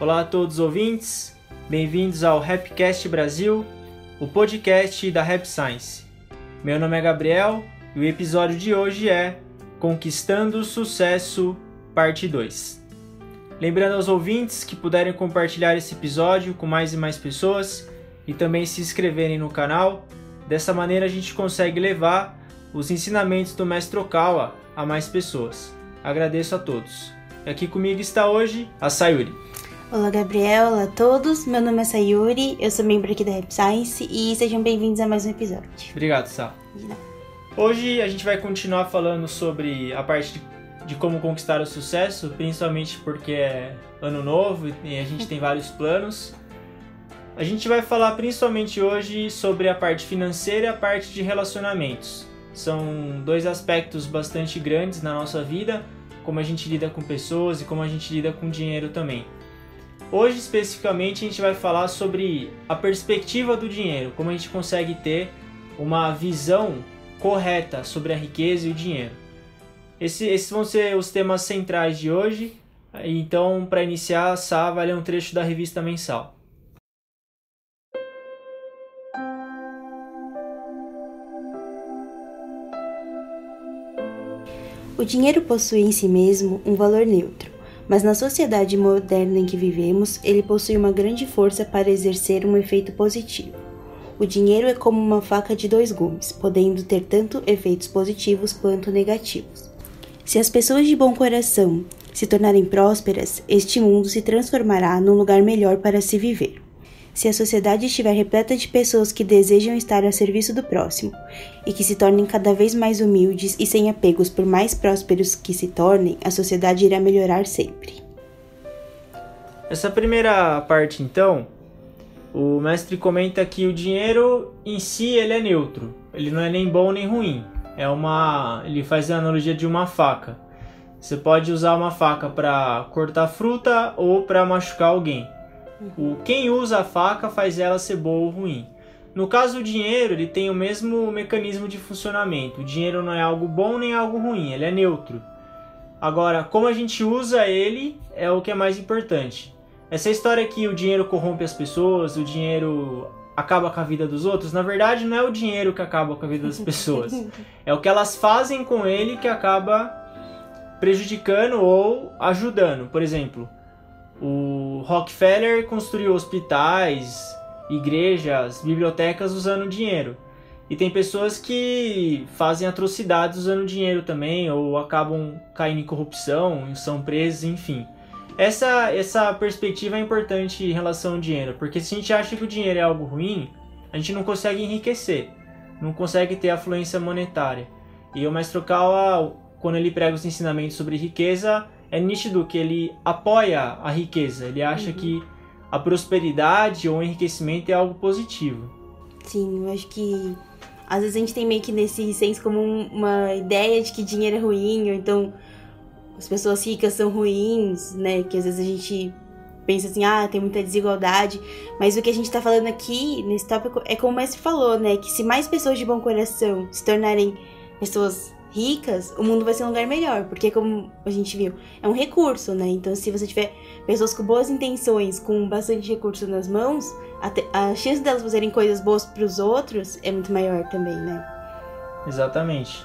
Olá a todos os ouvintes, bem-vindos ao Rapcast Brasil, o podcast da Rap Science. Meu nome é Gabriel e o episódio de hoje é Conquistando o Sucesso, parte 2. Lembrando aos ouvintes que puderem compartilhar esse episódio com mais e mais pessoas e também se inscreverem no canal, dessa maneira a gente consegue levar os ensinamentos do Mestre Okawa a mais pessoas. Agradeço a todos. Aqui comigo está hoje a Sayuri. Olá, Gabriel. Olá a todos. Meu nome é Sayuri, eu sou membro aqui da Rap Science e sejam bem-vindos a mais um episódio. Obrigado, Sá. Nada. Hoje a gente vai continuar falando sobre a parte de, de como conquistar o sucesso, principalmente porque é ano novo e a gente tem vários planos. A gente vai falar principalmente hoje sobre a parte financeira e a parte de relacionamentos. São dois aspectos bastante grandes na nossa vida, como a gente lida com pessoas e como a gente lida com dinheiro também. Hoje especificamente a gente vai falar sobre a perspectiva do dinheiro, como a gente consegue ter uma visão correta sobre a riqueza e o dinheiro. Esse- esses vão ser os temas centrais de hoje. Então, para iniciar, Sá vai ler um trecho da revista mensal. O dinheiro possui em si mesmo um valor neutro, mas na sociedade moderna em que vivemos, ele possui uma grande força para exercer um efeito positivo. O dinheiro é como uma faca de dois gumes, podendo ter tanto efeitos positivos quanto negativos. Se as pessoas de bom coração se tornarem prósperas, este mundo se transformará num lugar melhor para se viver. Se a sociedade estiver repleta de pessoas que desejam estar a serviço do próximo e que se tornem cada vez mais humildes e sem apegos por mais prósperos que se tornem, a sociedade irá melhorar sempre. Essa primeira parte, então, o mestre comenta que o dinheiro em si ele é neutro. Ele não é nem bom nem ruim. É uma, ele faz a analogia de uma faca. Você pode usar uma faca para cortar fruta ou para machucar alguém. O quem usa a faca faz ela ser boa ou ruim. No caso do dinheiro, ele tem o mesmo mecanismo de funcionamento. O dinheiro não é algo bom nem algo ruim, ele é neutro. Agora, como a gente usa ele é o que é mais importante. Essa história que o dinheiro corrompe as pessoas, o dinheiro acaba com a vida dos outros, na verdade não é o dinheiro que acaba com a vida das pessoas. É o que elas fazem com ele que acaba prejudicando ou ajudando. Por exemplo, o Rockefeller construiu hospitais, igrejas, bibliotecas usando dinheiro. E tem pessoas que fazem atrocidades usando dinheiro também, ou acabam caindo em corrupção, são presos, enfim. Essa, essa perspectiva é importante em relação ao dinheiro, porque se a gente acha que o dinheiro é algo ruim, a gente não consegue enriquecer, não consegue ter afluência monetária. E o Mestre Kawa, quando ele prega os ensinamentos sobre riqueza, é nítido que ele apoia a riqueza, ele acha que a prosperidade ou o enriquecimento é algo positivo. Sim, eu acho que às vezes a gente tem meio que nesse senso como um- uma ideia de que dinheiro é ruim, ou então as pessoas ricas são ruins, né? Que às vezes a gente pensa assim, ah, tem muita desigualdade. Mas o que a gente tá falando aqui nesse tópico é como o mestre falou, né? Que se mais pessoas de bom coração se tornarem pessoas ricas, o mundo vai ser um lugar melhor. Porque como a gente viu, é um recurso, né? Então se você tiver pessoas com boas intenções, com bastante recurso nas mãos, a, te- a chance delas fazerem coisas boas pros outros é muito maior também, né? Exatamente.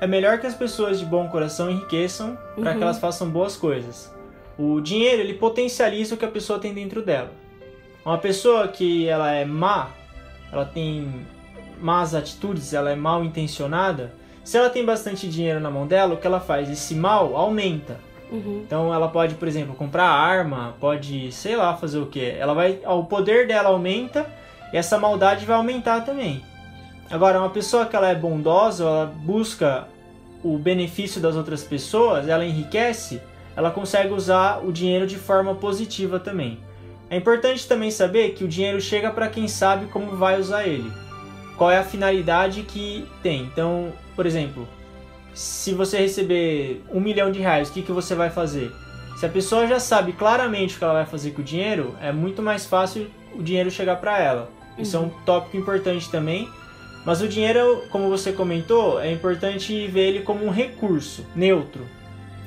É melhor que as pessoas de bom coração enriqueçam para Uhum. que elas façam boas coisas. O dinheiro ele potencializa o que a pessoa tem dentro dela. Uma pessoa que ela é má, ela tem más atitudes, ela é mal intencionada. Se ela tem bastante dinheiro na mão dela, o que ela faz? Esse mal aumenta. Uhum. Então ela pode, por exemplo, comprar arma, pode, sei lá, fazer o que. Ela vai, o poder dela aumenta e essa maldade vai aumentar também. Agora, uma pessoa que ela é bondosa, ela busca o benefício das outras pessoas, ela enriquece, ela consegue usar o dinheiro de forma positiva também. É importante também saber que o dinheiro chega para quem sabe como vai usar ele. Qual é a finalidade que tem. Então, por exemplo, se você receber um milhão de reais, o que, que você vai fazer? Se a pessoa já sabe claramente o que ela vai fazer com o dinheiro, é muito mais fácil o dinheiro chegar para ela. Isso é um tópico importante também. Mas o dinheiro, como você comentou, é importante ver ele como um recurso neutro.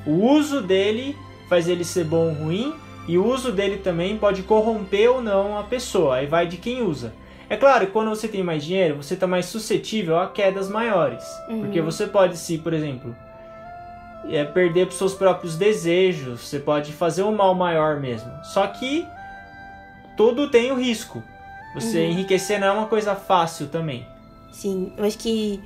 O uso dele faz ele ser bom ou ruim, E o uso dele também pode corromper ou não a pessoa, aí vai de quem usa. É claro que quando você tem mais dinheiro, você está mais suscetível a quedas maiores. Uhum. Porque você pode se, por exemplo, é, perder os seus próprios desejos, você pode fazer um mal maior mesmo. Só que tudo tem o risco. Você uhum. enriquecer não é uma coisa fácil também. Sim, eu acho que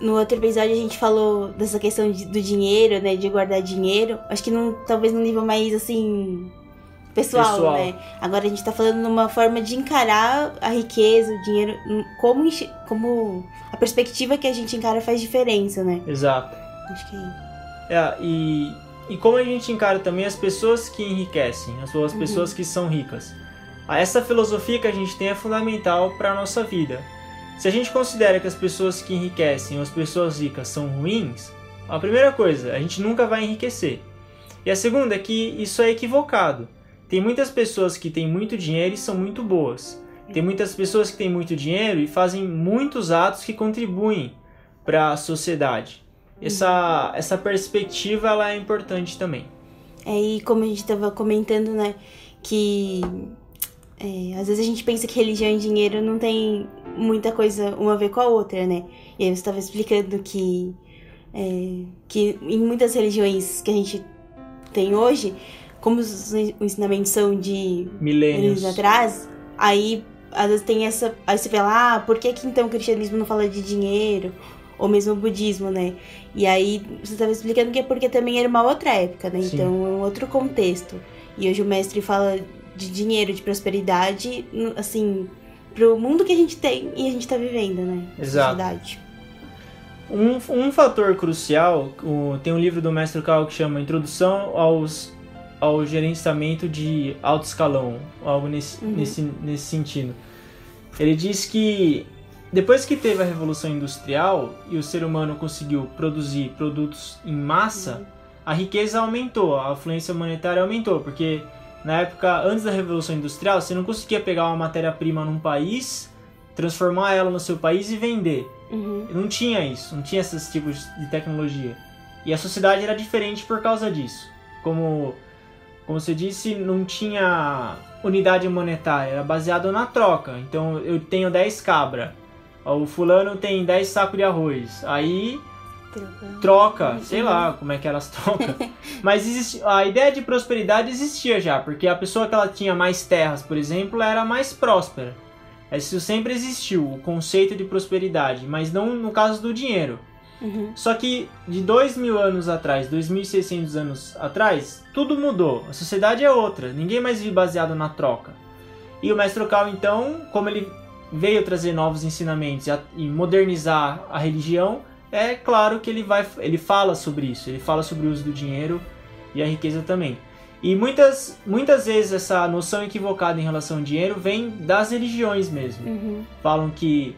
no outro episódio a gente falou dessa questão de, do dinheiro, né? De guardar dinheiro. Acho que não, talvez num nível mais assim pessoal, pessoal, né? Agora a gente tá falando numa forma de encarar a riqueza, o dinheiro, como, como a perspectiva que a gente encara faz diferença, né? Exato. Acho que é, e, e como a gente encara também as pessoas que enriquecem, as, as uhum. pessoas que são ricas. Essa filosofia que a gente tem é fundamental para a nossa vida. Se a gente considera que as pessoas que enriquecem ou as pessoas ricas são ruins, a primeira coisa, a gente nunca vai enriquecer. E a segunda é que isso é equivocado. Tem muitas pessoas que têm muito dinheiro e são muito boas. Tem muitas pessoas que têm muito dinheiro e fazem muitos atos que contribuem para a sociedade. Essa, essa perspectiva ela é importante também. É, e como a gente estava comentando, né, que é, às vezes a gente pensa que religião e dinheiro não tem muita coisa uma a ver com a outra, né? E aí você estava explicando que, é, que em muitas religiões que a gente tem hoje, como os ensinamentos são de milênios atrás, aí às vezes tem essa. Aí você fala, ah, por que, que então o cristianismo não fala de dinheiro? Ou mesmo o budismo, né? E aí você estava explicando que é porque também era uma outra época, né? Sim. Então é um outro contexto. E hoje o mestre fala de dinheiro, de prosperidade, assim, pro mundo que a gente tem e a gente tá vivendo, né? Exato. Sociedade. Um, um fator crucial, o, tem um livro do mestre Cal que chama Introdução aos ao gerenciamento de alto escalão, algo nesse, uhum. nesse, nesse sentido. Ele diz que depois que teve a Revolução Industrial e o ser humano conseguiu produzir produtos em massa, uhum. a riqueza aumentou, a afluência monetária aumentou, porque na época antes da Revolução Industrial você não conseguia pegar uma matéria-prima num país, transformar ela no seu país e vender. Uhum. Não tinha isso, não tinha esses tipos de tecnologia. E a sociedade era diferente por causa disso. Como como você disse, não tinha unidade monetária, era baseado na troca. Então eu tenho 10 cabra, o fulano tem 10 sacos de arroz. Aí troca, troca sei lá como é que elas trocam. Mas existe, a ideia de prosperidade existia já, porque a pessoa que ela tinha mais terras, por exemplo, era mais próspera. Isso sempre existiu, o conceito de prosperidade, mas não no caso do dinheiro. Uhum. Só que de dois mil anos atrás, 2.600 anos atrás, tudo mudou. A sociedade é outra. Ninguém mais vive baseado na troca. E o mestre Cal, então, como ele veio trazer novos ensinamentos e modernizar a religião, é claro que ele vai, ele fala sobre isso. Ele fala sobre o uso do dinheiro e a riqueza também. E muitas, muitas vezes essa noção equivocada em relação ao dinheiro vem das religiões mesmo. Uhum. Falam que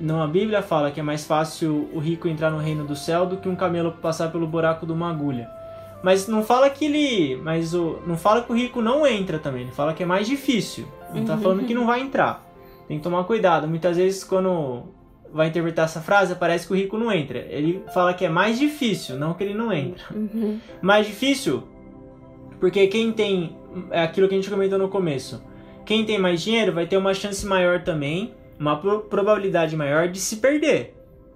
não, a Bíblia fala que é mais fácil o rico entrar no reino do céu do que um camelo passar pelo buraco de uma agulha. Mas não fala que ele. Mas o, não fala que o rico não entra também. Ele fala que é mais difícil. Não está falando que não vai entrar. Tem que tomar cuidado. Muitas vezes, quando vai interpretar essa frase, parece que o rico não entra. Ele fala que é mais difícil, não que ele não entra. Uhum. Mais difícil, porque quem tem. É aquilo que a gente comentou no começo. Quem tem mais dinheiro vai ter uma chance maior também uma probabilidade maior de se perder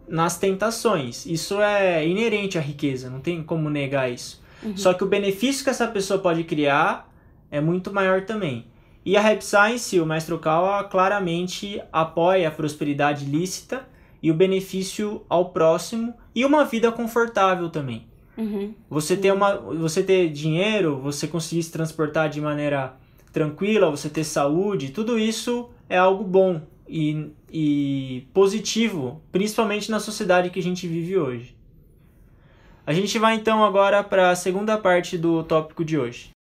nas tentações. Isso é inerente à riqueza, não tem como negar isso. Uhum. Só que o benefício que essa pessoa pode criar é muito maior também. E a Rap Science, o Mestre Okawa, claramente apoia a prosperidade lícita e o benefício ao próximo e uma vida confortável também. Uhum. Você ter uma, você ter dinheiro, você conseguir se transportar de maneira tranquila, você ter saúde, tudo isso é algo bom e, e positivo, principalmente na sociedade que a gente vive hoje. A gente vai então agora para a segunda parte do tópico de hoje.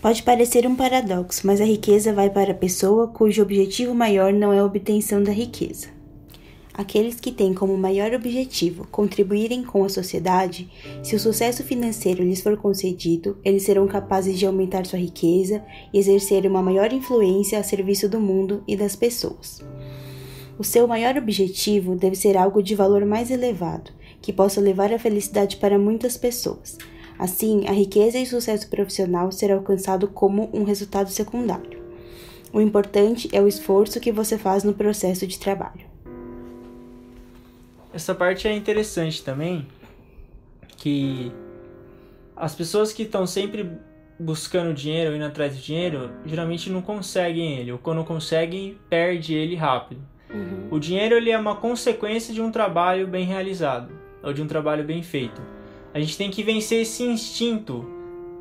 Pode parecer um paradoxo, mas a riqueza vai para a pessoa cujo objetivo maior não é a obtenção da riqueza. Aqueles que têm como maior objetivo contribuírem com a sociedade, se o sucesso financeiro lhes for concedido, eles serão capazes de aumentar sua riqueza e exercer uma maior influência a serviço do mundo e das pessoas. O seu maior objetivo deve ser algo de valor mais elevado, que possa levar a felicidade para muitas pessoas. Assim, a riqueza e o sucesso profissional será alcançado como um resultado secundário. O importante é o esforço que você faz no processo de trabalho. Essa parte é interessante também, que as pessoas que estão sempre buscando dinheiro, indo atrás do dinheiro, geralmente não conseguem ele, ou quando conseguem, perde ele rápido. Uhum. O dinheiro ele é uma consequência de um trabalho bem realizado, ou de um trabalho bem feito. A gente tem que vencer esse instinto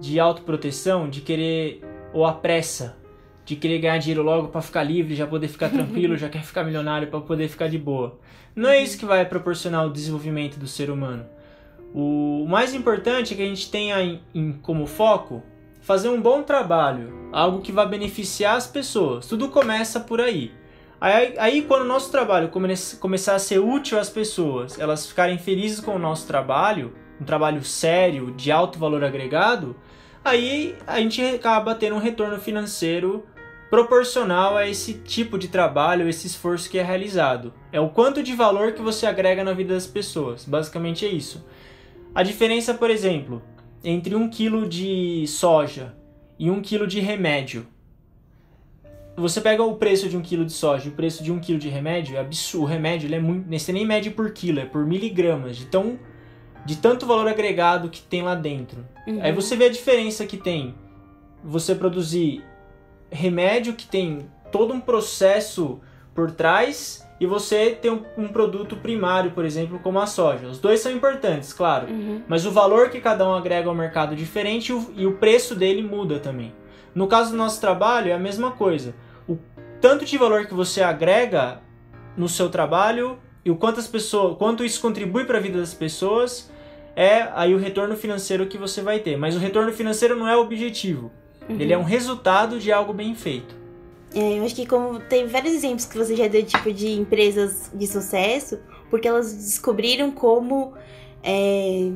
de autoproteção, de querer, ou a pressa, de querer ganhar dinheiro logo para ficar livre, já poder ficar tranquilo, já quer ficar milionário para poder ficar de boa. Não é isso que vai proporcionar o desenvolvimento do ser humano. O mais importante é que a gente tenha em, em, como foco fazer um bom trabalho, algo que vai beneficiar as pessoas. Tudo começa por aí. Aí, aí quando o nosso trabalho come, começar a ser útil às pessoas, elas ficarem felizes com o nosso trabalho, um trabalho sério, de alto valor agregado, aí a gente acaba tendo um retorno financeiro proporcional a esse tipo de trabalho, esse esforço que é realizado. É o quanto de valor que você agrega na vida das pessoas. Basicamente é isso. A diferença, por exemplo, entre um quilo de soja e um quilo de remédio. Você pega o preço de um quilo de soja e o preço de um quilo de remédio, é absurdo. O remédio ele é muito. Você nem mede por quilo, é por miligramas, de, tão, de tanto valor agregado que tem lá dentro. Uhum. Aí você vê a diferença que tem você produzir remédio que tem todo um processo por trás e você tem um, um, produto primário, por exemplo, como a soja. Os dois são importantes, claro, uhum. mas o valor que cada um agrega ao mercado é diferente e o, e o preço dele muda também. No caso do nosso trabalho, é a mesma coisa. O tanto de valor que você agrega no seu trabalho e o quanto, as pessoas, quanto isso contribui para a vida das pessoas é aí o retorno financeiro que você vai ter. Mas o retorno financeiro não é o objetivo. Uhum. Ele é um resultado de algo bem feito. É, eu acho que como tem vários exemplos que você já deu tipo de empresas de sucesso, porque elas descobriram como é,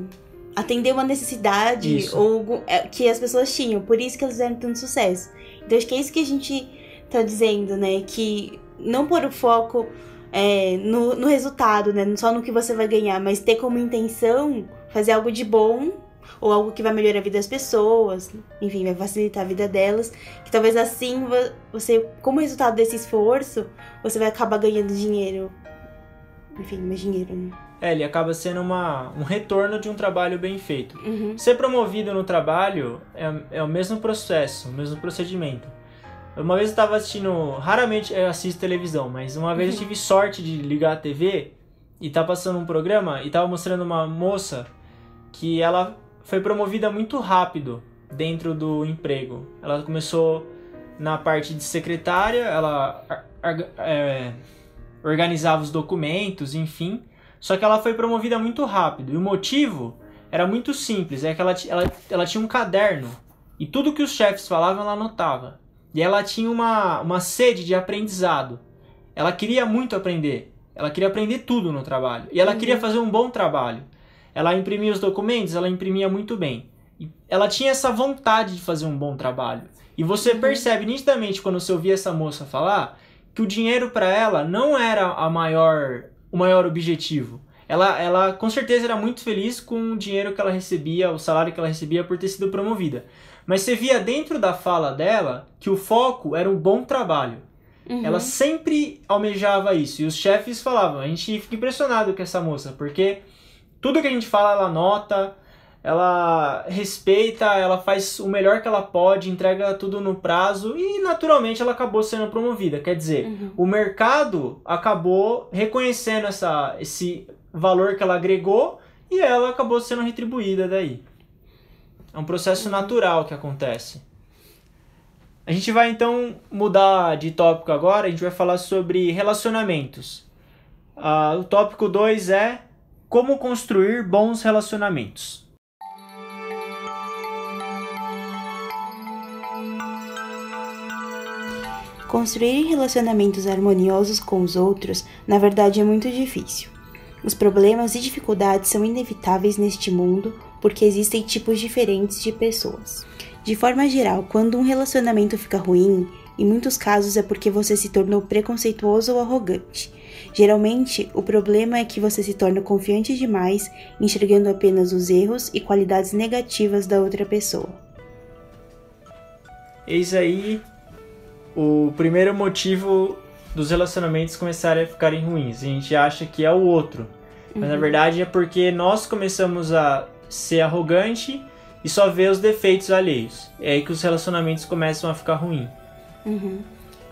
atender uma necessidade isso. ou é, que as pessoas tinham, por isso que elas fizeram tanto sucesso. Então acho que é isso que a gente tá dizendo, né? Que não pôr o foco é, no, no resultado, né? Só no que você vai ganhar, mas ter como intenção fazer algo de bom ou algo que vai melhorar a vida das pessoas, enfim, vai facilitar a vida delas, que talvez assim você, como resultado desse esforço, você vai acabar ganhando dinheiro. Enfim, mais dinheiro, né? É, ele acaba sendo uma, um retorno de um trabalho bem feito. Uhum. Ser promovido no trabalho é, é o mesmo processo, o mesmo procedimento. Uma vez eu estava assistindo, raramente eu assisto televisão, mas uma vez eu uhum. tive sorte de ligar a TV e tá passando um programa e tava mostrando uma moça que ela foi promovida muito rápido dentro do emprego. Ela começou na parte de secretária, ela é, organizava os documentos, enfim. Só que ela foi promovida muito rápido. E o motivo era muito simples, é que ela, ela, ela tinha um caderno e tudo que os chefes falavam ela anotava. E ela tinha uma, uma sede de aprendizado. Ela queria muito aprender. Ela queria aprender tudo no trabalho. E ela uhum. queria fazer um bom trabalho. Ela imprimia os documentos, ela imprimia muito bem. Ela tinha essa vontade de fazer um bom trabalho. E você uhum. percebe nitidamente quando você ouvia essa moça falar que o dinheiro para ela não era a maior, o maior objetivo. Ela, ela com certeza era muito feliz com o dinheiro que ela recebia, o salário que ela recebia por ter sido promovida. Mas você via dentro da fala dela que o foco era um bom trabalho. Uhum. Ela sempre almejava isso. E os chefes falavam. A gente fica impressionado com essa moça, porque tudo que a gente fala, ela nota, ela respeita, ela faz o melhor que ela pode, entrega tudo no prazo e naturalmente ela acabou sendo promovida. Quer dizer, uhum. o mercado acabou reconhecendo essa, esse valor que ela agregou e ela acabou sendo retribuída daí. É um processo uhum. natural que acontece. A gente vai então mudar de tópico agora, a gente vai falar sobre relacionamentos. Uh, o tópico 2 é como construir bons relacionamentos. Construir relacionamentos harmoniosos com os outros, na verdade, é muito difícil. Os problemas e dificuldades são inevitáveis neste mundo porque existem tipos diferentes de pessoas. De forma geral, quando um relacionamento fica ruim, em muitos casos é porque você se tornou preconceituoso ou arrogante. Geralmente, o problema é que você se torna confiante demais, enxergando apenas os erros e qualidades negativas da outra pessoa. Eis aí o primeiro motivo dos relacionamentos começarem a ficarem ruins. A gente acha que é o outro, mas uhum. na verdade é porque nós começamos a ser arrogante e só ver os defeitos alheios. É aí que os relacionamentos começam a ficar ruins. Uhum.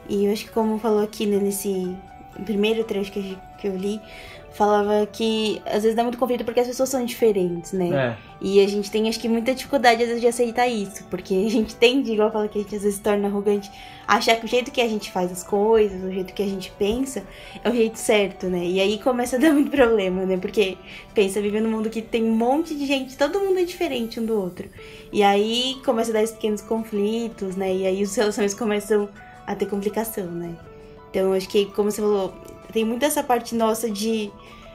E eu acho que como falou aqui né, nesse primeiro trecho que, que eu li, falava que às vezes dá muito conflito porque as pessoas são diferentes, né? É. E a gente tem, acho que, muita dificuldade às vezes de aceitar isso, porque a gente tende, igual fala que a gente às vezes se torna arrogante, achar que o jeito que a gente faz as coisas, o jeito que a gente pensa, é o jeito certo, né? E aí começa a dar muito problema, né? Porque, pensa, vive num mundo que tem um monte de gente, todo mundo é diferente um do outro. E aí começa a dar esses pequenos conflitos, né? E aí os relações começam a ter complicação, né? Então, acho que, como você falou, tem muito essa parte nossa de.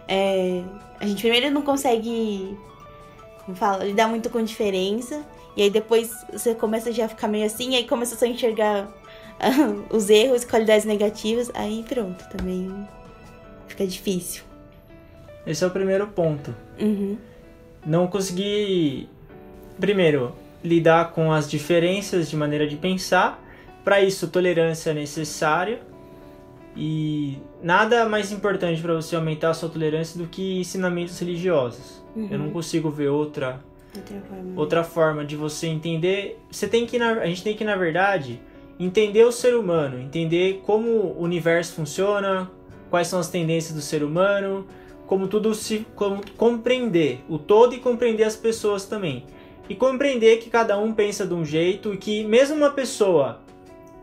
É, a gente primeiro não consegue. Como fala? Lidar muito com diferença. E aí depois você começa já a ficar meio assim, aí começa só a enxergar uh, os erros e qualidades negativas. Aí pronto, também fica difícil. Esse é o primeiro ponto. Uhum. Não conseguir, primeiro, lidar com as diferenças de maneira de pensar. Para isso, tolerância é necessária e nada mais importante para você aumentar a sua tolerância do que ensinamentos religiosos. Uhum. Eu não consigo ver outra outra forma. outra forma de você entender. Você tem que a gente tem que na verdade entender o ser humano, entender como o universo funciona, quais são as tendências do ser humano, como tudo se como compreender o todo e compreender as pessoas também. E compreender que cada um pensa de um jeito e que mesmo uma pessoa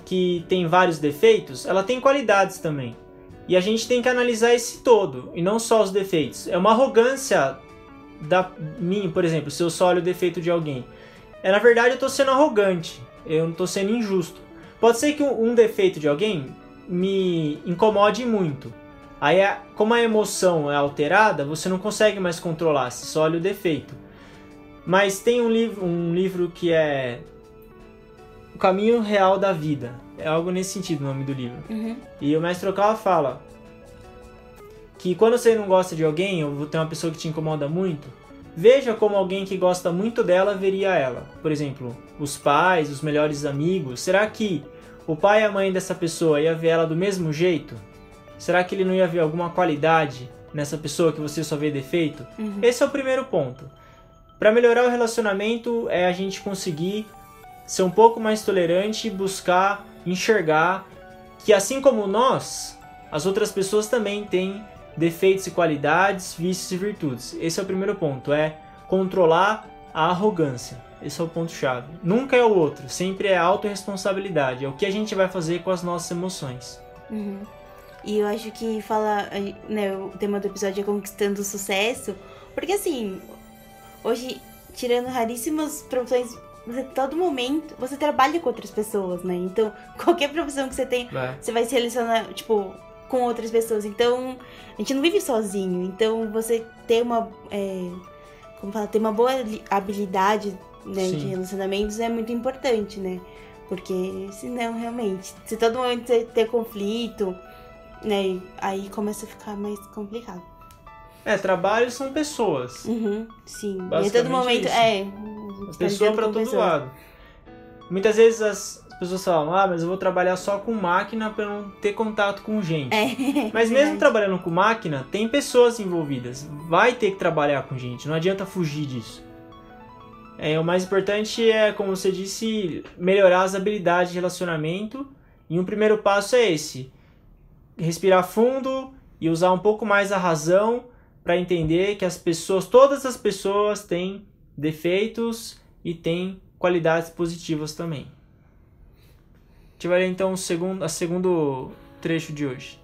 que tem vários defeitos, ela tem qualidades também. E a gente tem que analisar esse todo, e não só os defeitos. É uma arrogância da minha, por exemplo, se eu só olho o defeito de alguém. É, na verdade, eu estou sendo arrogante, eu não estou sendo injusto. Pode ser que um, um defeito de alguém me incomode muito. Aí, como a emoção é alterada, você não consegue mais controlar, se só olha o defeito. Mas tem um livro, um livro que é o caminho real da vida. É algo nesse sentido o nome do livro. Uhum. E o mestre Okawa fala que quando você não gosta de alguém, ou tem uma pessoa que te incomoda muito, veja como alguém que gosta muito dela veria ela. Por exemplo, os pais, os melhores amigos. Será que o pai e a mãe dessa pessoa ia ver ela do mesmo jeito? Será que ele não ia ver alguma qualidade nessa pessoa que você só vê defeito? Uhum. Esse é o primeiro ponto. Para melhorar o relacionamento é a gente conseguir ser um pouco mais tolerante e buscar enxergar que assim como nós, as outras pessoas também têm defeitos e qualidades, vícios e virtudes. Esse é o primeiro ponto, é controlar a arrogância. Esse é o ponto chave. Nunca é o outro, sempre é autorresponsabilidade, é o que a gente vai fazer com as nossas emoções. Uhum. E eu acho que fala, né, o tema do episódio é conquistando o sucesso, porque assim, hoje, tirando raríssimas profissões você todo momento você trabalha com outras pessoas, né? Então, qualquer profissão que você tem, é. você vai se relacionar, tipo, com outras pessoas. Então, a gente não vive sozinho. Então, você ter uma. É, como fala, ter uma boa habilidade né, de relacionamentos é muito importante, né? Porque senão, realmente, se todo momento você ter conflito, né? Aí começa a ficar mais complicado. É, trabalho são pessoas. Uhum, sim. E a todo momento. Isso. É. A pessoa para todo lado. Muitas vezes as pessoas falam, ah, mas eu vou trabalhar só com máquina para não ter contato com gente. É, mas mesmo trabalhando com máquina, tem pessoas envolvidas. Vai ter que trabalhar com gente, não adianta fugir disso. É, o mais importante é, como você disse, melhorar as habilidades de relacionamento. E um primeiro passo é esse: respirar fundo e usar um pouco mais a razão para entender que as pessoas, todas as pessoas têm defeitos e têm qualidades positivas também. Ler então o segundo, a segundo trecho de hoje.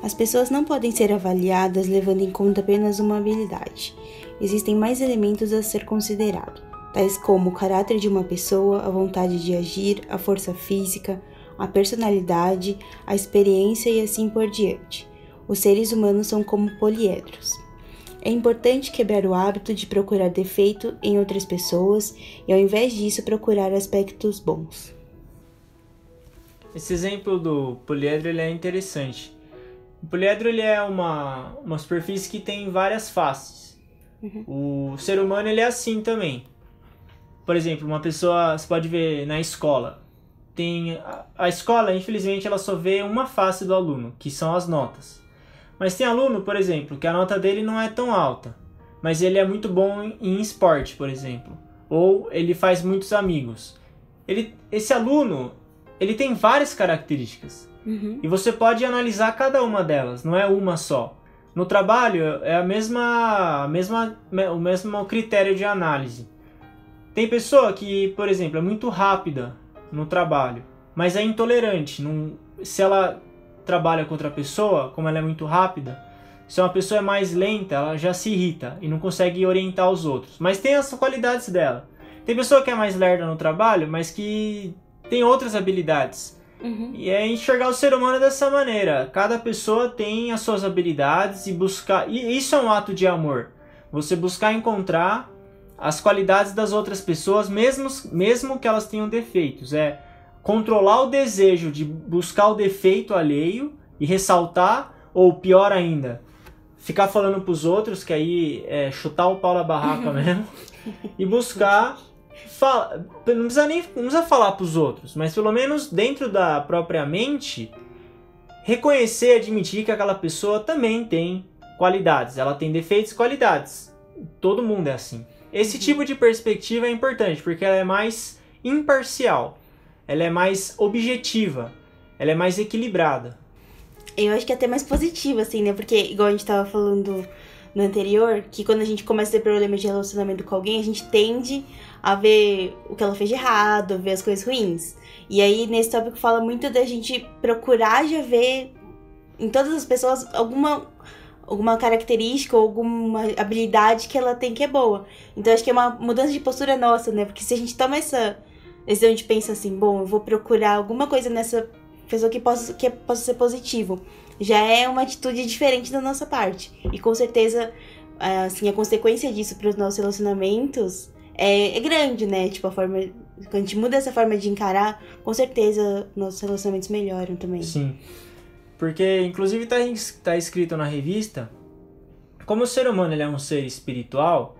As pessoas não podem ser avaliadas levando em conta apenas uma habilidade. Existem mais elementos a ser considerado, tais como o caráter de uma pessoa, a vontade de agir, a força física, a personalidade, a experiência e assim por diante. Os seres humanos são como poliedros. É importante quebrar o hábito de procurar defeito em outras pessoas e, ao invés disso, procurar aspectos bons. Esse exemplo do poliedro ele é interessante. O poliedro ele é uma, uma superfície que tem várias faces. Uhum. O ser humano ele é assim também. Por exemplo, uma pessoa, você pode ver na escola. Tem a, escola, infelizmente, ela só vê uma face do aluno, que são as notas. Mas tem aluno, por exemplo, que a nota dele não é tão alta, mas ele é muito bom em esporte, por exemplo, ou ele faz muitos amigos. Ele, esse aluno, ele tem várias características uhum. e você pode analisar cada uma delas, não é uma só. No trabalho é a mesma, a mesma, o mesmo critério de análise. Tem pessoa que, por exemplo, é muito rápida no trabalho, mas é intolerante. Não, se ela trabalha com outra pessoa, como ela é muito rápida, se uma pessoa é mais lenta, ela já se irrita e não consegue orientar os outros. Mas tem as qualidades dela. Tem pessoa que é mais lerda no trabalho, mas que tem outras habilidades. Uhum. E é enxergar o ser humano dessa maneira. Cada pessoa tem as suas habilidades e buscar. E isso é um ato de amor. Você buscar encontrar as qualidades das outras pessoas, mesmo, mesmo que elas tenham defeitos. É controlar o desejo de buscar o defeito alheio e ressaltar, ou pior ainda, ficar falando pros outros, que aí é chutar o pau na barraca mesmo, e buscar. Fala, não precisa nem não precisa falar pros outros, mas pelo menos dentro da própria mente, reconhecer e admitir que aquela pessoa também tem qualidades. Ela tem defeitos e qualidades. Todo mundo é assim. Esse uhum. tipo de perspectiva é importante, porque ela é mais imparcial ela é mais objetiva, ela é mais equilibrada. Eu acho que é até mais positiva, assim, né? Porque, igual a gente tava falando no anterior, que quando a gente começa a ter problemas de relacionamento com alguém, a gente tende a ver o que ela fez de errado, ver as coisas ruins. E aí, nesse tópico, fala muito da gente procurar já ver em todas as pessoas alguma alguma característica ou alguma habilidade que ela tem que é boa. Então acho que é uma mudança de postura nossa, né? Porque se a gente toma essa esse a gente pensa assim, bom, eu vou procurar alguma coisa nessa pessoa que possa, que possa ser positivo. Já é uma atitude diferente da nossa parte. E com certeza, é, assim, a consequência disso para os nossos relacionamentos é, é, grande, né? Tipo, a forma. Quando a gente muda essa forma de encarar, com certeza nossos relacionamentos melhoram também. Sim. Porque, inclusive, tá, tá escrito na revista, como o ser humano ele é um ser espiritual,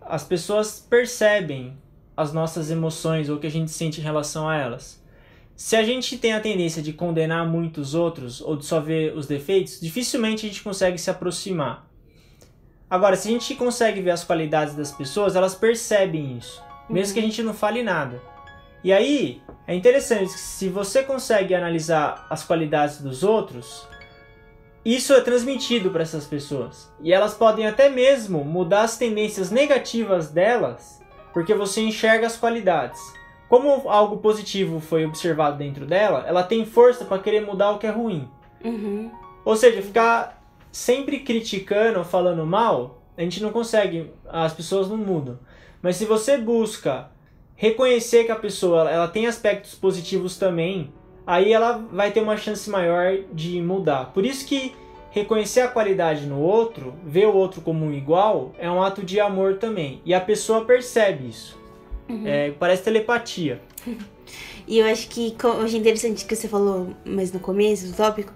as pessoas percebem as nossas emoções ou o que a gente sente em relação a elas. Se a gente tem a tendência de condenar muitos outros ou de só ver os defeitos, dificilmente a gente consegue se aproximar. Agora, se a gente consegue ver as qualidades das pessoas, elas percebem isso, mesmo uhum. que a gente não fale nada. E aí, é interessante que se você consegue analisar as qualidades dos outros, isso é transmitido para essas pessoas. E elas podem até mesmo mudar as tendências negativas delas porque você enxerga as qualidades. Como algo positivo foi observado dentro dela, ela tem força para querer mudar o que é ruim. Uhum. Ou seja, ficar sempre criticando, falando mal, a gente não consegue, as pessoas não mudam. Mas se você busca reconhecer que a pessoa ela tem aspectos positivos também, aí ela vai ter uma chance maior de mudar. Por isso que reconhecer a qualidade no outro, ver o outro como um igual, é um ato de amor também. E a pessoa percebe isso. Uhum. É, parece telepatia. E eu acho que hoje é interessante que você falou mais no começo do tópico,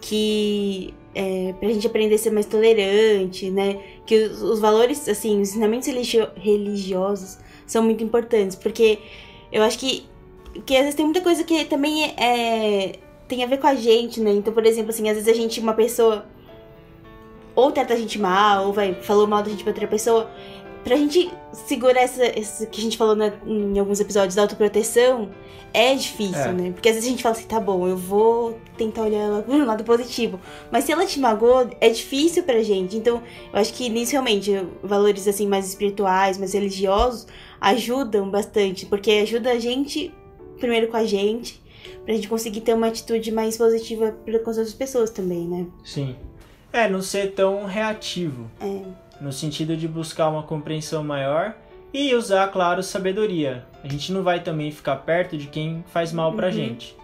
que é, pra gente aprender a ser mais tolerante, né? Que os, os valores, assim, os ensinamentos religio religiosos são muito importantes, porque eu acho que, que às vezes tem muita coisa que também é, tem a ver com a gente, né? Então, por exemplo, assim, às vezes a gente, uma pessoa ou trata a gente mal, ou vai, falou mal da gente pra outra pessoa. Pra gente segurar essa, essa que a gente falou né, em alguns episódios da autoproteção, é difícil, é. né? Porque às vezes a gente fala assim, tá bom, eu vou tentar olhar ela por um lado positivo. Mas se ela te magoou, é difícil pra gente. Então, eu acho que nisso realmente, valores assim mais espirituais, mais religiosos, ajudam bastante. Porque ajuda a gente, primeiro com a gente, pra gente conseguir ter uma atitude mais positiva com as outras pessoas também, né? Sim. É, não ser tão reativo. É. No sentido de buscar uma compreensão maior e usar, claro, sabedoria. A gente não vai também ficar perto de quem faz mal pra uhum. gente.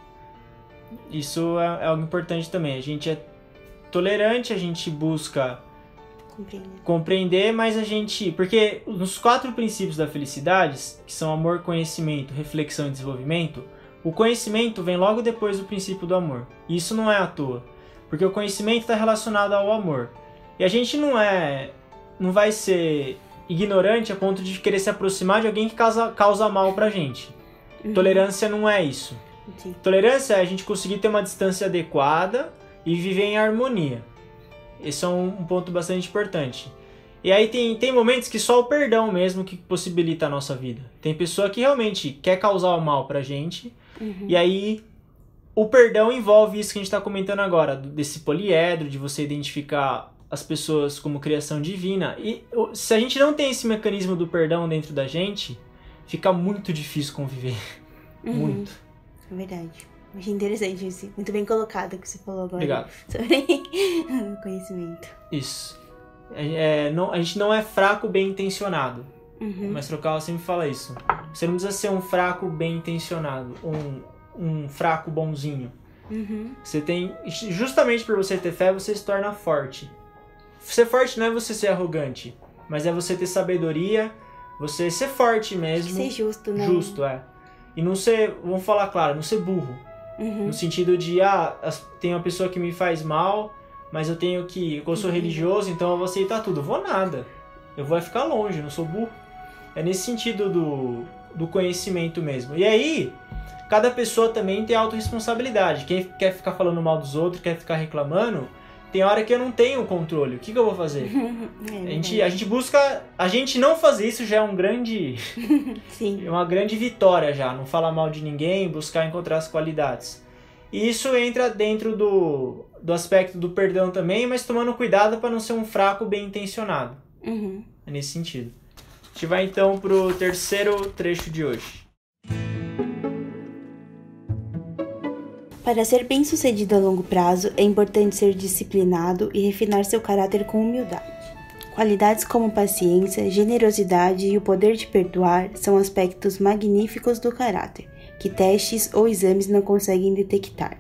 Isso é, é algo importante também. A gente é tolerante, a gente busca Compreender. compreender, mas a gente. Porque nos quatro princípios da felicidade, que são amor, conhecimento, reflexão e desenvolvimento, o conhecimento vem logo depois do princípio do amor. E isso não é à toa. Porque o conhecimento está relacionado ao amor. E a gente não é. não vai ser ignorante a ponto de querer se aproximar de alguém que causa, causa mal pra gente. Uhum. Tolerância não é isso. Sim. Tolerância é a gente conseguir ter uma distância adequada e viver em harmonia. Esse é um, um ponto bastante importante. E aí tem, tem momentos que só o perdão mesmo que possibilita a nossa vida. Tem pessoa que realmente quer causar o mal pra gente, Uhum. e aí o perdão envolve isso que a gente tá comentando agora, desse poliedro, de você identificar as pessoas como criação divina. E se a gente não tem esse mecanismo do perdão dentro da gente, fica muito difícil conviver. Uhum. Muito. É verdade. Achei interessante isso. Muito bem colocado o que você falou agora. Obrigado. Sobre conhecimento. Isso. É, é, não, a gente não é fraco bem intencionado. Uhum. mestre Okala sempre fala isso. Você não precisa ser um fraco bem intencionado, um, um fraco bonzinho. Uhum. Você tem. Justamente por você ter fé, você se torna forte. Ser forte não é você ser arrogante, mas é você ter sabedoria, você ser forte mesmo. Ser justo, né? Justo, é. E não ser, vamos falar claro, não ser burro. Uhum. No sentido de, ah, tem uma pessoa que me faz mal, mas eu tenho que. Eu sou Uhum. religioso, então eu vou aceitar tudo. Vou nada. Eu vou ficar longe, não sou burro. É nesse sentido do, do conhecimento mesmo. E aí, cada pessoa também tem autorresponsabilidade. Quem quer ficar falando mal dos outros, quer ficar reclamando, tem hora que eu não tenho controle. O que, que eu vou fazer? É, A gente, a gente busca. A gente não fazer isso já é um grande. Sim. É uma grande vitória já, não falar mal de ninguém, buscar encontrar as qualidades. E isso entra dentro do, do aspecto do perdão também, mas tomando cuidado para não ser um fraco bem intencionado. Uhum. É nesse sentido. A gente vai então pro terceiro trecho de hoje. Para ser bem-sucedido a longo prazo, é importante ser disciplinado e refinar seu caráter com humildade. Qualidades como paciência, generosidade e o poder de perdoar são aspectos magníficos do caráter, que testes ou exames não conseguem detectar.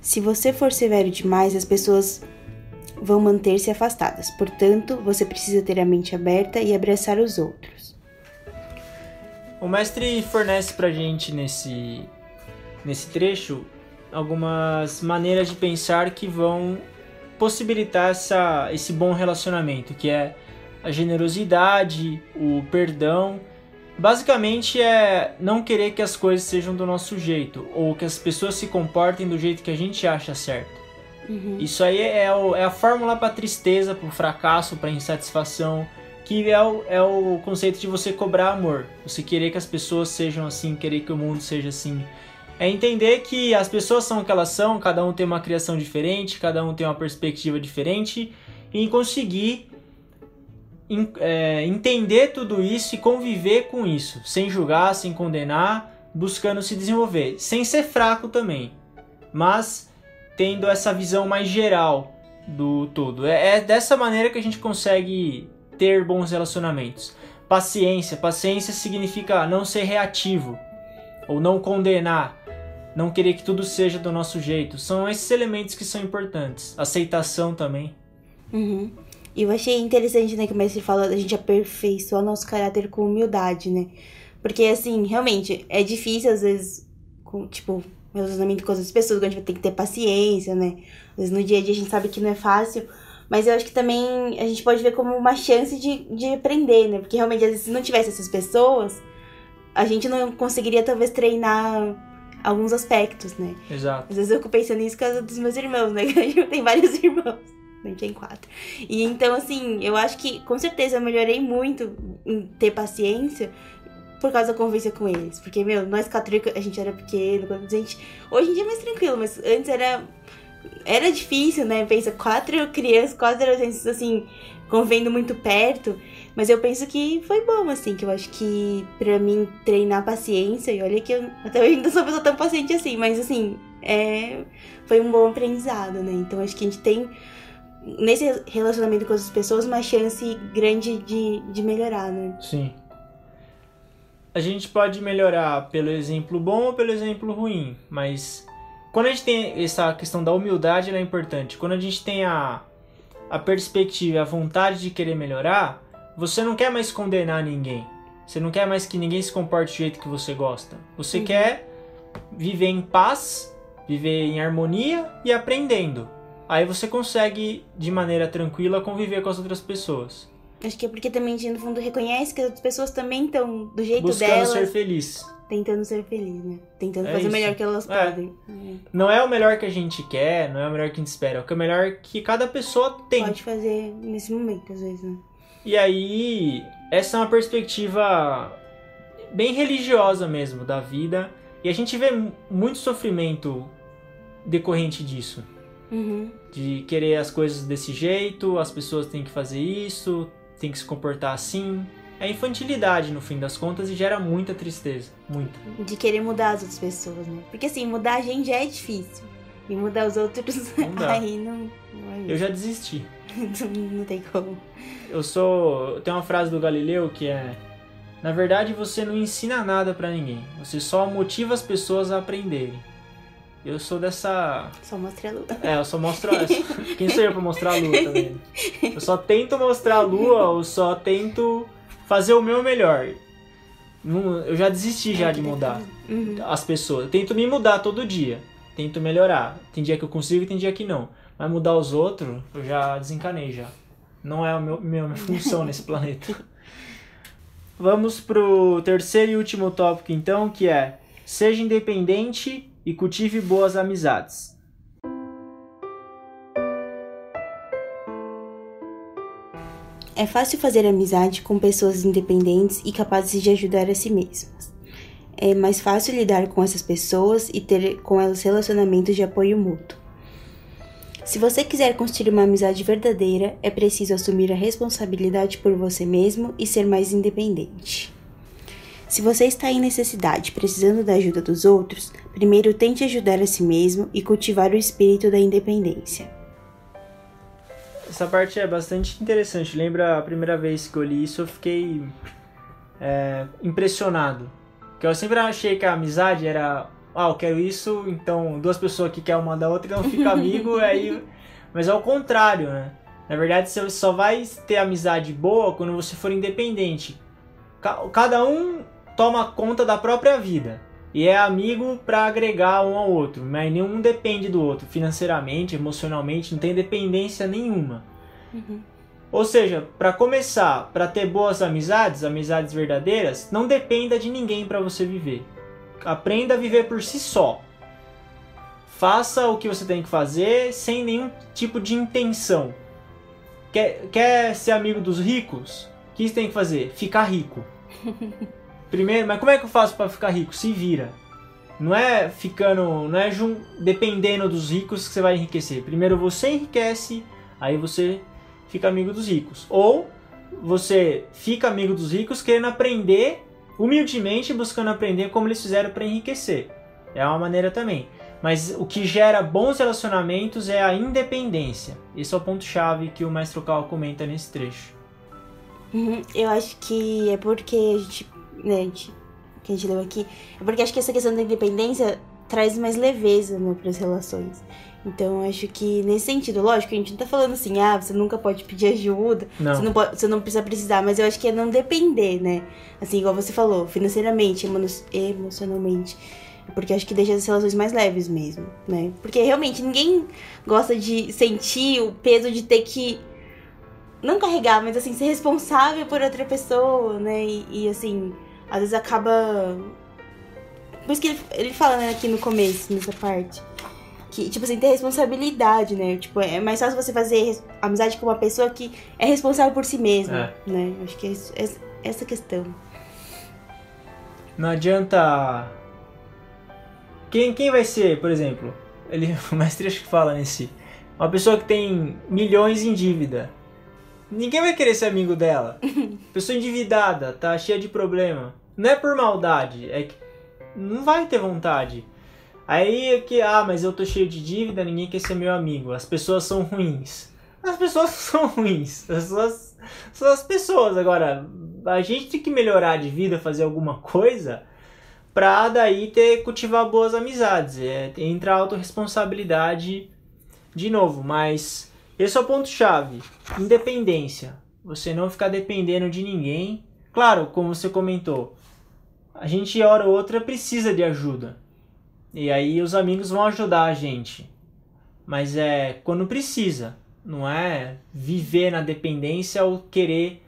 Se você for severo demais, as pessoas vão manter-se afastadas, portanto, você precisa ter a mente aberta e abraçar os outros. O mestre fornece pra gente nesse, nesse trecho algumas maneiras de pensar que vão possibilitar essa, esse bom relacionamento, que é a generosidade, o perdão. Basicamente é não querer que as coisas sejam do nosso jeito, ou que as pessoas se comportem do jeito que a gente acha certo. Isso aí é, o- é a fórmula para tristeza, para fracasso, para insatisfação, que é o, é o conceito de você cobrar amor. Você querer que as pessoas sejam assim, querer que o mundo seja assim. É entender que as pessoas são o que elas são, cada um tem uma criação diferente, cada um tem uma perspectiva diferente, e conseguir é, entender tudo isso e conviver com isso, sem julgar, sem condenar, buscando se desenvolver, sem ser fraco também, mas tendo essa visão mais geral do todo. É, é dessa maneira que a gente consegue ter bons relacionamentos. Paciência, paciência significa não ser reativo ou não condenar, não querer que tudo seja do nosso jeito. São esses elementos que são importantes. Aceitação também. Uhum. E eu achei interessante, né, que o mestre fala da gente aperfeiçoar nosso caráter com humildade, né? Porque, assim, realmente, é difícil, às vezes, com, tipo, relacionamento com outras pessoas, a gente vai ter que ter paciência, né? Às vezes no dia a dia a gente sabe que não é fácil, mas eu acho que também a gente pode ver como uma chance de, de aprender, né? Porque realmente, às vezes, se não tivesse essas pessoas, a gente não conseguiria, talvez, treinar alguns aspectos, né? Exato. Às vezes eu fico pensando nisso por causa dos meus irmãos, né? Gente tem vários irmãos. Gente tem quatro. E então, assim, eu acho que com certeza eu melhorei muito em ter paciência por causa da convivência com eles. Porque, meu, nós católicos, a gente era pequeno, quando a gente. Hoje em dia é mais tranquilo, mas antes era. Era difícil, né? Pensa, quatro crianças, quatro adolescentes, assim, convivendo muito perto. Mas eu penso que foi bom, assim, que eu acho que pra mim treinar paciência, e olha que eu até hoje ainda sou pessoa tão paciente assim, mas assim, é, foi um bom aprendizado, né? Então acho que a gente tem, nesse relacionamento com as pessoas, uma chance grande de, de melhorar, né? Sim. A gente pode melhorar pelo exemplo bom ou pelo exemplo ruim, mas quando a gente tem essa questão da humildade, ela é importante. Quando a gente tem a, a perspectiva e a vontade de querer melhorar, você não quer mais condenar ninguém. Você não quer mais que ninguém se comporte do jeito que você gosta. Você uhum. quer viver em paz, viver em harmonia e aprendendo. Aí você consegue, de maneira tranquila, conviver com as outras pessoas. Acho que é porque também a gente, no fundo, reconhece que as outras pessoas também estão do jeito Buscando delas. ser feliz. Tentando ser feliz, né? Tentando é fazer isso. o melhor que elas é. podem. É. Não é o melhor que a gente quer, não é o melhor que a gente espera. É o melhor que cada pessoa tem. Pode fazer nesse momento, às vezes, né? E aí, essa é uma perspectiva bem religiosa mesmo da vida. E a gente vê muito sofrimento decorrente disso. Uhum. De querer as coisas desse jeito, as pessoas têm que fazer isso, têm que se comportar assim. É infantilidade no fim das contas e gera muita tristeza. Muita. De querer mudar as outras pessoas, né? Porque assim, mudar a gente já é difícil. E mudar os outros não aí não, não é Eu já desisti. não tem como. Eu sou. Tem uma frase do Galileu que é. Na verdade, você não ensina nada para ninguém. Você só motiva as pessoas a aprenderem. Eu sou dessa. Só mostra a lua. É, eu só mostro. Quem sou eu pra mostrar a lua também? Eu só tento mostrar a lua, eu só tento fazer o meu melhor. Eu já desisti já de mudar uhum. as pessoas. Eu tento me mudar todo dia. Tento melhorar. Tem dia que eu consigo e tem dia que não. Mas mudar os outros, eu já desencanei já. Não é a meu, minha função nesse planeta. Vamos pro terceiro e último tópico então, que é seja independente e cultive boas amizades. É fácil fazer amizade com pessoas independentes e capazes de ajudar a si mesmas. É mais fácil lidar com essas pessoas e ter com elas relacionamentos de apoio mútuo. Se você quiser construir uma amizade verdadeira, é preciso assumir a responsabilidade por você mesmo e ser mais independente. Se você está em necessidade, precisando da ajuda dos outros, primeiro tente ajudar a si mesmo e cultivar o espírito da independência. Essa parte é bastante interessante. Lembra a primeira vez que eu li isso, eu fiquei é, impressionado. Porque eu sempre achei que a amizade era, ah, eu quero isso, então duas pessoas que querem uma da outra não fica amigo, aí. Mas é o contrário, né? Na verdade, você só vai ter amizade boa quando você for independente. Cada um toma conta da própria vida e é amigo para agregar um ao outro, mas nenhum depende do outro financeiramente, emocionalmente, não tem dependência nenhuma. Uhum. Ou seja, para começar, para ter boas amizades, amizades verdadeiras, não dependa de ninguém para você viver. Aprenda a viver por si só. Faça o que você tem que fazer sem nenhum tipo de intenção. Quer, quer ser amigo dos ricos? O que você tem que fazer? Ficar rico. Primeiro, mas como é que eu faço para ficar rico? Se vira. Não é ficando, não é dependendo dos ricos que você vai enriquecer. Primeiro você enriquece, aí você fica amigo dos ricos. Ou você fica amigo dos ricos querendo aprender humildemente, buscando aprender como eles fizeram para enriquecer. É uma maneira também. Mas o que gera bons relacionamentos é a independência. Esse é o ponto chave que o mestre Cal comenta nesse trecho. Uhum, eu acho que é porque a gente né, que a gente leu aqui, é porque acho que essa questão da independência traz mais leveza né, para as relações. Então, acho que nesse sentido, lógico, a gente não tá falando assim, ah, você nunca pode pedir ajuda, não. Você, não pode, você não precisa precisar, mas eu acho que é não depender, né? Assim, igual você falou, financeiramente, emo emocionalmente. Porque acho que deixa as relações mais leves mesmo, né? Porque realmente ninguém gosta de sentir o peso de ter que não carregar, mas assim, ser responsável por outra pessoa, né? E, e assim, às vezes acaba. Por isso que ele, ele fala, né, aqui no começo, nessa parte. Que, tipo assim, ter responsabilidade, né? Tipo, é mais fácil você fazer amizade com uma pessoa que é responsável por si mesma, é. né? Acho que é, isso, é essa questão. Não adianta. Quem, quem vai ser, por exemplo? Ele, o mestre acho que fala nesse. Uma pessoa que tem milhões em dívida Ninguém vai querer ser amigo dela. Pessoa endividada, tá cheia de problema. Não é por maldade, é que não vai ter vontade. Aí é que, ah, mas eu tô cheio de dívida, ninguém quer ser meu amigo. As pessoas são ruins. As pessoas são ruins. As pessoas são as pessoas. Agora, a gente tem que melhorar de vida, fazer alguma coisa pra daí ter cultivar boas amizades. É, entra a autorresponsabilidade de novo, mas Esse é o ponto-chave. Independência. Você não ficar dependendo de ninguém. Claro, como você comentou, a gente hora ou outra precisa de ajuda. E aí os amigos vão ajudar a gente. Mas é quando precisa. Não é viver na dependência ou querer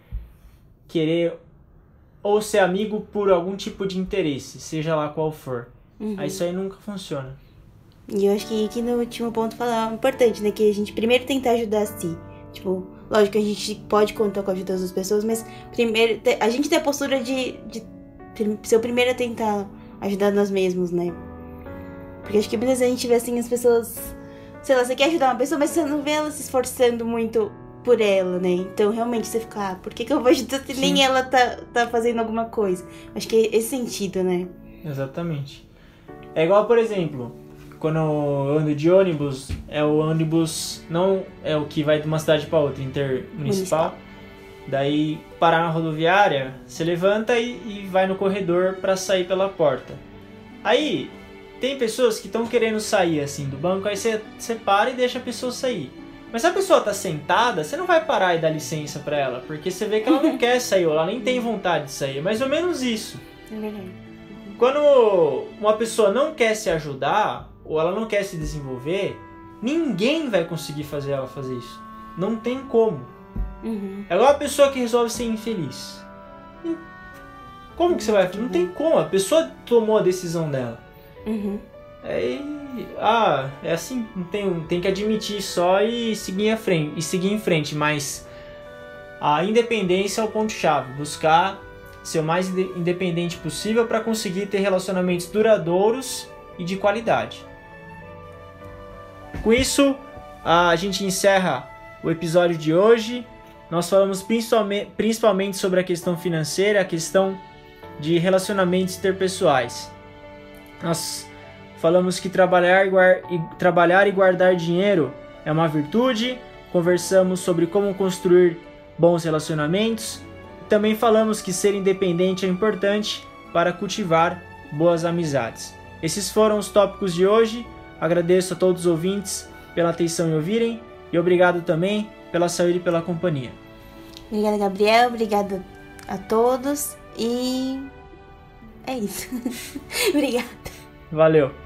querer ou ser amigo por algum tipo de interesse, seja lá qual for. Uhum. Aí isso aí nunca funciona. E eu acho que aqui no último ponto falar importante, né? Que a gente primeiro tentar ajudar a si. Tipo, lógico que a gente pode contar com a ajuda das pessoas, mas primeiro a gente tem a postura de, de ser o primeiro a tentar ajudar nós mesmos, né? Porque acho que muitas vezes a gente vê assim as pessoas. Sei lá, você quer ajudar uma pessoa, mas você não vê ela se esforçando muito por ela, né? Então realmente você fica, ah, por que, que eu vou ajudar se Sim. nem ela tá, tá fazendo alguma coisa? Acho que é esse sentido, né? Exatamente. É igual, por exemplo, quando eu ando de ônibus, é o ônibus não é o que vai de uma cidade para outra, intermunicipal. Municipal. Daí parar na rodoviária, você levanta e, e vai no corredor para sair pela porta. Aí tem pessoas que estão querendo sair assim do banco, aí você, você para e deixa a pessoa sair. Mas se a pessoa tá sentada, você não vai parar e dar licença para ela, porque você vê que ela não quer sair, ou ela nem tem vontade de sair. É mais ou menos isso. É. Quando uma pessoa não quer se ajudar, ou ela não quer se desenvolver, ninguém vai conseguir fazer ela fazer isso. Não tem como. Uhum. É igual a pessoa que resolve ser infeliz. Como que você vai? Não tem como. A pessoa tomou a decisão dela. Uhum. É, ah, é assim, não tem, tem que admitir só e seguir em frente, e seguir em frente, mas a independência é o ponto chave, buscar ser o mais independente possível para conseguir ter relacionamentos duradouros e de qualidade. Com isso, a gente encerra o episódio de hoje. Nós falamos principalmente, sobre a questão financeira, a questão de relacionamentos interpessoais. Nós falamos que trabalhar e, trabalhar e guardar dinheiro é uma virtude. Conversamos sobre como construir bons relacionamentos. Também falamos que ser independente é importante para cultivar boas amizades. Esses foram os tópicos de hoje. Agradeço a todos os ouvintes pela atenção em ouvirem e obrigado também pela saúde e pela companhia. Obrigada, Gabriel. Obrigada a todos e é isso. Obrigada. Valeu.